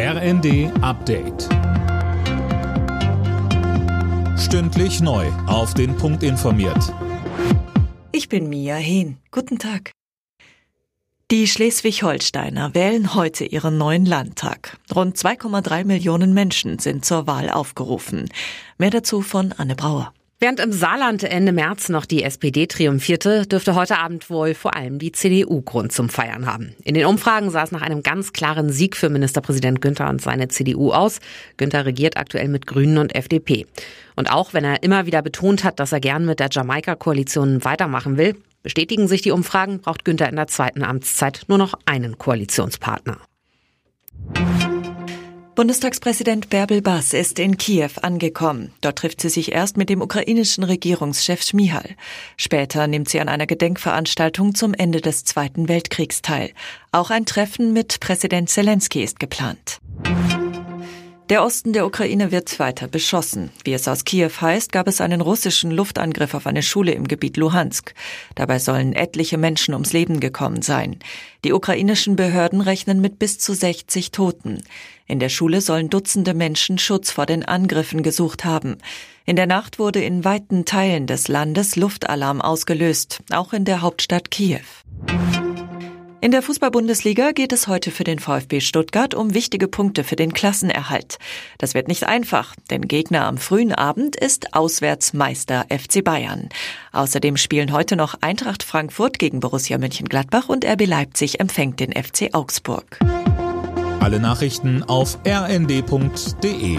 RND Update. Stündlich neu. Auf den Punkt informiert. Ich bin Mia Hehn. Guten Tag. Die Schleswig-Holsteiner wählen heute ihren neuen Landtag. Rund 2,3 Millionen Menschen sind zur Wahl aufgerufen. Mehr dazu von Anne Brauer. Während im Saarland Ende März noch die SPD triumphierte, dürfte heute Abend wohl vor allem die CDU Grund zum Feiern haben. In den Umfragen sah es nach einem ganz klaren Sieg für Ministerpräsident Günther und seine CDU aus. Günther regiert aktuell mit Grünen und FDP. Und auch wenn er immer wieder betont hat, dass er gern mit der Jamaika-Koalition weitermachen will, bestätigen sich die Umfragen, braucht Günther in der zweiten Amtszeit nur noch einen Koalitionspartner. Bundestagspräsident Bärbel Bass ist in Kiew angekommen. Dort trifft sie sich erst mit dem ukrainischen Regierungschef Schmihal. Später nimmt sie an einer Gedenkveranstaltung zum Ende des Zweiten Weltkriegs teil. Auch ein Treffen mit Präsident Zelensky ist geplant. Der Osten der Ukraine wird weiter beschossen. Wie es aus Kiew heißt, gab es einen russischen Luftangriff auf eine Schule im Gebiet Luhansk. Dabei sollen etliche Menschen ums Leben gekommen sein. Die ukrainischen Behörden rechnen mit bis zu 60 Toten. In der Schule sollen Dutzende Menschen Schutz vor den Angriffen gesucht haben. In der Nacht wurde in weiten Teilen des Landes Luftalarm ausgelöst, auch in der Hauptstadt Kiew. In der Fußball-Bundesliga geht es heute für den VfB Stuttgart um wichtige Punkte für den Klassenerhalt. Das wird nicht einfach, denn Gegner am frühen Abend ist Auswärtsmeister FC Bayern. Außerdem spielen heute noch Eintracht Frankfurt gegen Borussia Mönchengladbach und RB Leipzig empfängt den FC Augsburg. Alle Nachrichten auf rnd.de